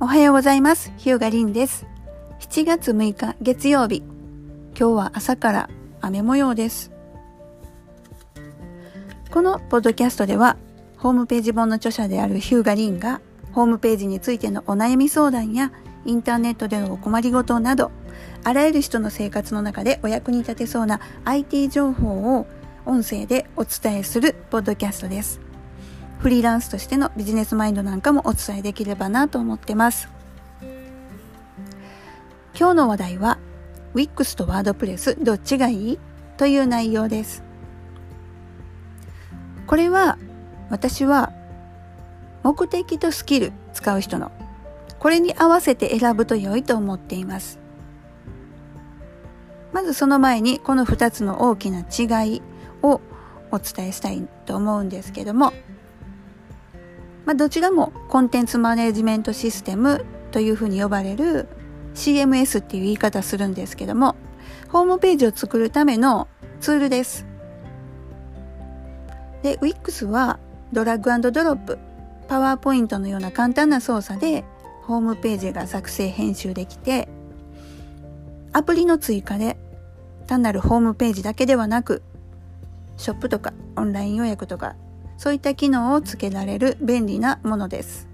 おはようございます。ヒューガリンです。7月6日月曜日。今日は朝から雨模様です。このポッドキャストでは、ホームページ本の著者であるヒューガリンが、ホームページについてのお悩み相談や、インターネットでのお困りごとなど、あらゆる人の生活の中でお役に立てそうな IT 情報を音声でお伝えするポッドキャストです。フリーランスとしてのビジネスマインドなんかもお伝えできればなと思ってます。今日の話題は Wix と WordPress どっちがいいという内容です。これは私は目的とスキル使う人のこれに合わせて選ぶと良いと思っています。まずその前にこの2つの大きな違いをお伝えしたいと思うんですけどもまあ、どちらもコンテンツマネジメントシステムというふうに呼ばれる CMS っていう言い方するんですけども、ホームページを作るためのツールです。で、Wix はドラッグドロップ、パワーポイントのような簡単な操作でホームページが作成編集できて、アプリの追加で単なるホームページだけではなく、ショップとかオンライン予約とかそういった機能をつけられる便利なものです。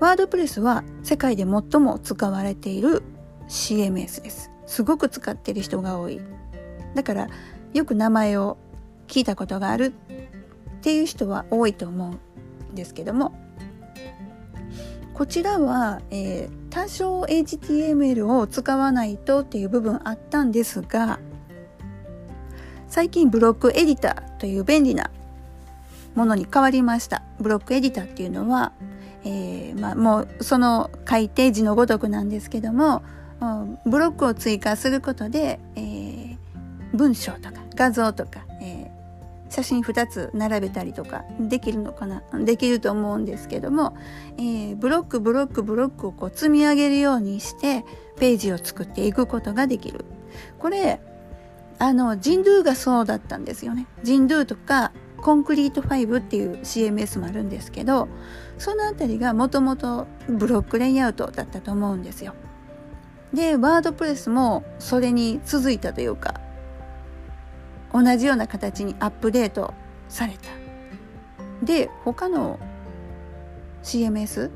ワードプレスは世界で最も使われている CMS です。すごく使っている人が多い。だからよく名前を聞いたことがあるっていう人は多いと思うんですけどもこちらは、えー、多少 HTML を使わないとっていう部分あったんですが最近ブロックエディターという便利なものに変わりました。ブロックエディターっていうのは、えー、まあ、もうその改定時のごとくなんですけども、ブロックを追加することで、えー、文章とか画像とか、えー、写真2つ並べたりとかできるのかなできると思うんですけども、えブロックブロックブロックをこう積み上げるようにしてページを作っていくことができる。これあの、 Jimdo がそうだったんですよね。 Jimdo とか、 concrete5 っていう CMS もあるんですけど、そのあたりがもともとブロックレイアウトだったと思うんですよ。で、 WordPress もそれに続いたというか、同じような形にアップデートされた。で、他の CMS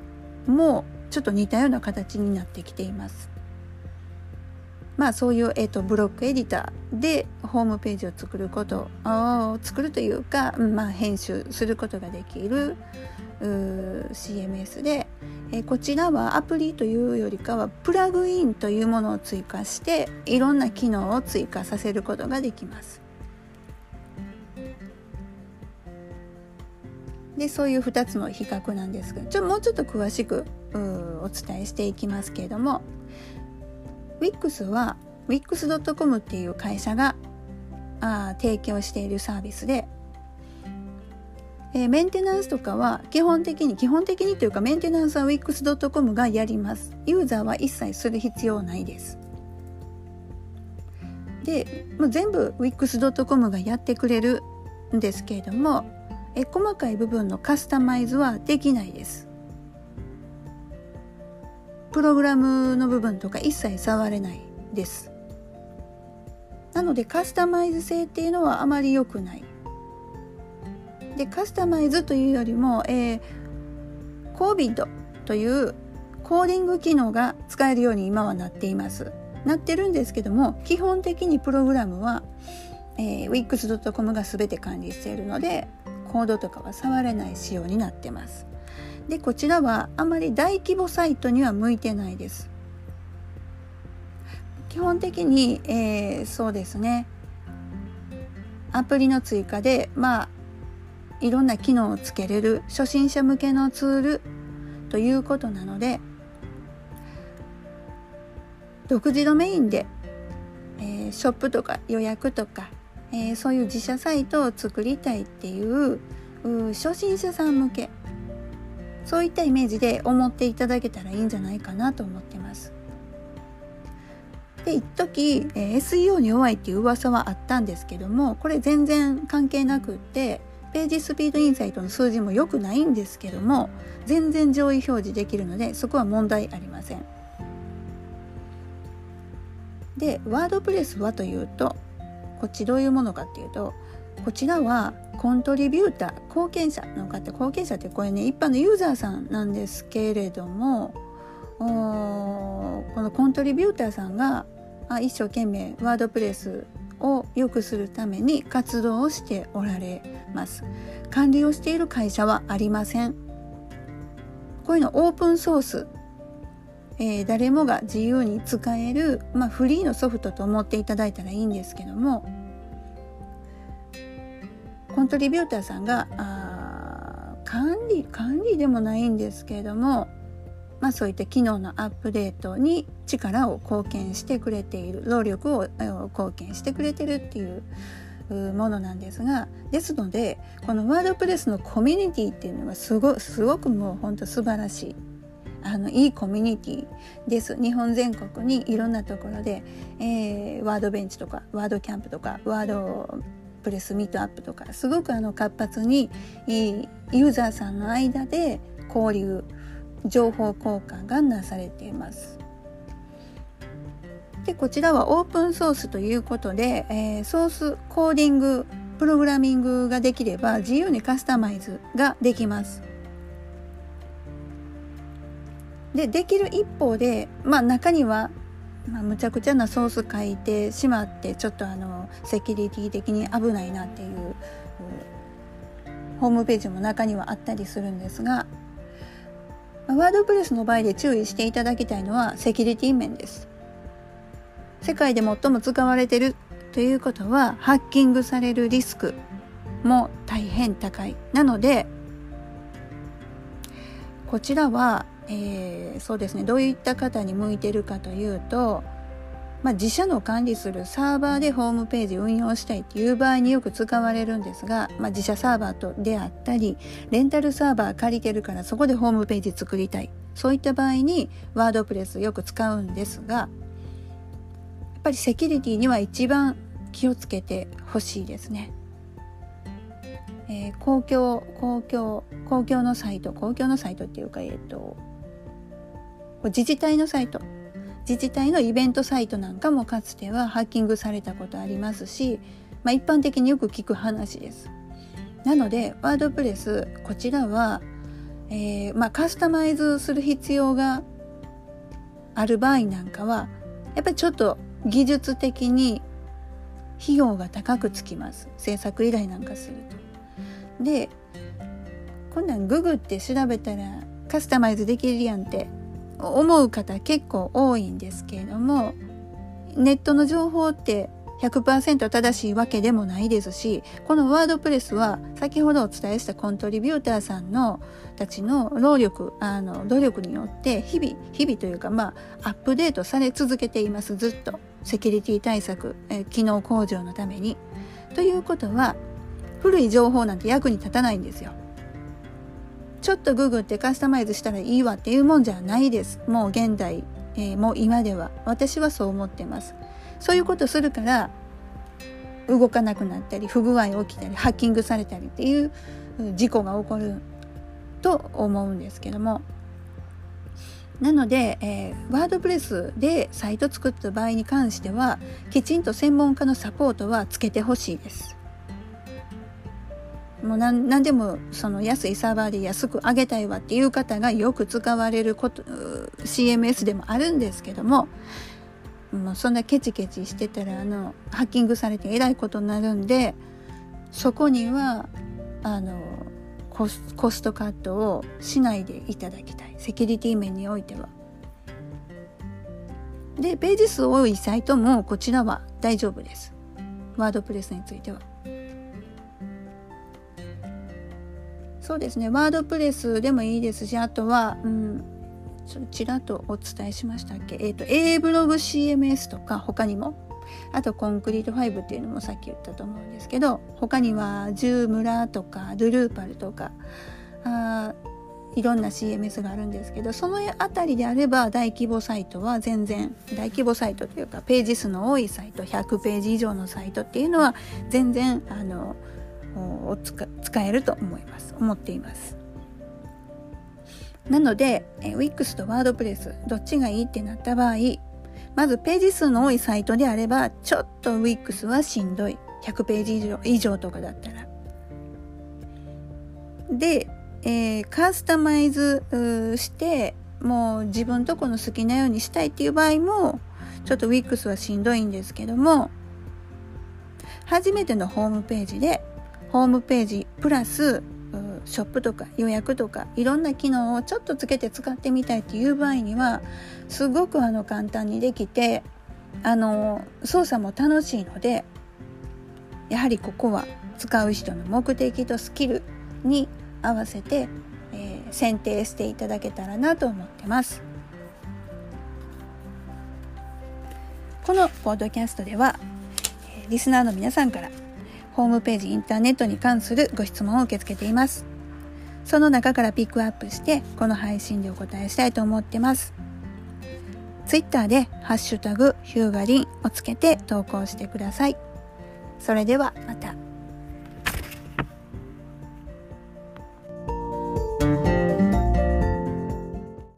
もちょっと似たような形になってきています。まあそういう、えーと、ブロックエディターでホームページを作ることを作るというか、まあ、編集することができる CMS で、えー、こちらはアプリというよりかはプラグインというものを追加していろんな機能を追加させることができます。でそういう2つの比較なんですがちょもうちょっと詳しくお伝えしていきますけれども Wix は Wix.com っていう会社があ提供しているサービスで、えー、メンテナンスとかは基本的に基本的にというかメンテナンスは Wix.com がやります。ユーザーは一切する必要ないです。でもう全部 Wix.com がやってくれるんですけれどもえ細かい部分のカスタマイズはできないです。プログラムの部分とか一切触れないです。なのでカスタマイズ性っていうのはあまり良くない。でカスタマイズというよりも、えー、COVID というコーディング機能が使えるように今はなっています。なってるんですけども基本的にプログラムは、えー、Wix.com が全て管理しているのでコードとかは触れない仕様になってます。でこちらはあまり大規模サイトには向いてないです。基本的に、えー、そうですね。アプリの追加でまあいろんな機能をつけれる初心者向けのツールということなので独自ドメインで、えー、ショップとか予約とか、えー、そういう自社サイトを作りたいっていう初心者さん向けそういったイメージで思っていただけたらいいんじゃないかなと思ってます。で一時、えー、SEO に弱いっていう噂はあったんですけどもこれ全然関係なくってページスピードインサイトの数字も良くないんですけども全然上位表示できるのでそこは問題ありません。でワードプレスはというとこっちどういうものかっていうとこちらはコントリビューター貢献者の方。貢献者ってこれね一般のユーザーさんなんですけれどもこのコントリビューターさんが一生懸命ワードプレスを良くするために活動をしておられます。管理をしている会社はありません。こういうのオープンソース、えー、誰もが自由に使える、まあ、フリーのソフトと思っていただいたらいいんですけどもコントリビューターさんがあ管理管理でもないんですけれどもまあ、そういった機能のアップデートに力を貢献してくれている労力を貢献してくれてるっていうものなんですがですのでこのワードプレスのコミュニティっていうのがすごすごくもうほんと素晴らしいあのいいコミュニティです。日本全国にいろんなところで、えー、ワードベンチとかワードキャンプとかワードプレスミートアップとかすごくあの活発にユーザーさんの間で交流情報交換がなされています。でこちらはオープンソースということで、えー、ソースコーディングプログラミングができれば自由にカスタマイズができます。でできる一方で、まあ、中には、まあ、むちゃくちゃなソース書いてしまってちょっとあのセキュリティ的に危ないなっていうホームページも中にはあったりするんですがワードプレスの場合で注意していただきたいのはセキュリティ面です。世界で最も使われているということはハッキングされるリスクも大変高い。なのでこちらは、えー、そうですねどういった方に向いてるかというとまあ、自社の管理するサーバーでホームページ運用したいっていう場合によく使われるんですが、まあ、自社サーバーとであったりレンタルサーバー借りてるからそこでホームページ作りたいそういった場合にワードプレスよく使うんですがやっぱりセキュリティには一番気をつけてほしいですね。え、公共公共公共のサイト公共のサイトっていうかえっ、と自治体のサイト自治体のイベントサイトなんかもかつてはハッキングされたことありますし、まあ、一般的によく聞く話です。なのでワードプレスこちらは、えー、まあ、カスタマイズする必要がある場合なんかはやっぱりちょっと技術的に費用が高くつきます制作依頼なんかすると。でこんなんググって調べたらカスタマイズできるやんって思う方結構多いんですけれどもネットの情報って100%正しいわけでもないですしこのワードプレスは先ほどお伝えしたコントリビューターさんのたちの労力あの努力によって日々日々というかまあアップデートされ続けていますずっとセキュリティ対策、え機能向上のために。ということは古い情報なんて役に立たないんですよ。ちょっとググってカスタマイズしたらいいわっていうもんじゃないです。もう現代、えー、もう今では。私はそう思ってます。そういうことするから動かなくなったり不具合起きたりハッキングされたりっていう事故が起こると思うんですけどもなので、えー、ワードプレスでサイト作った場合に関してはきちんと専門家のサポートはつけてほしいです。もう何何でもその安いサーバーで安く上げたいわっていう方がよく使われること CMS でもあるんですけどももうそんなケチケチしてたらあのハッキングされてえらいことになるんでそこにはあのコスコストカットをしないでいただきたいセキュリティ面においては。でページ数多いサイトもこちらは大丈夫です。ワードプレスについては。そうですね。ワードプレスでもいいですしあとは、うん、ちらっとお伝えしましたっけ、えーと、A ブログ CMS とか他にも。あとコンクリート5っていうのもさっき言ったと思うんですけど他にはジュームラとかドゥルーパルとかあいろんな CMS があるんですけどその辺りであれば大規模サイトは全然大規模サイトというかページ数の多いサイト100ページ以上のサイトっていうのは全然あのを使えると思います。思っています。なので Wix と WordPress どっちがいいってなった場合まずページ数の多いサイトであればちょっと Wix はしんどい。100ページ以上以上とかだったら。で、えー、カスタマイズしてもう自分とこの好きなようにしたいっていう場合もちょっと Wix はしんどいんですけども初めてのホームページでホームページプラスショップとか予約とかいろんな機能をちょっとつけて使ってみたいっていう場合にはすごくあの簡単にできてあの操作も楽しいのでやはりここは使う人の目的とスキルに合わせて、えー、選定していただけたらなと思ってます。このポッドキャストではリスナーの皆さんからホームページインターネットに関するご質問を受け付けています。その中からピックアップしてこの配信でお答えしたいと思ってます。ツイッターでハッシュタグヒューガリンをつけて投稿してください。それではまた。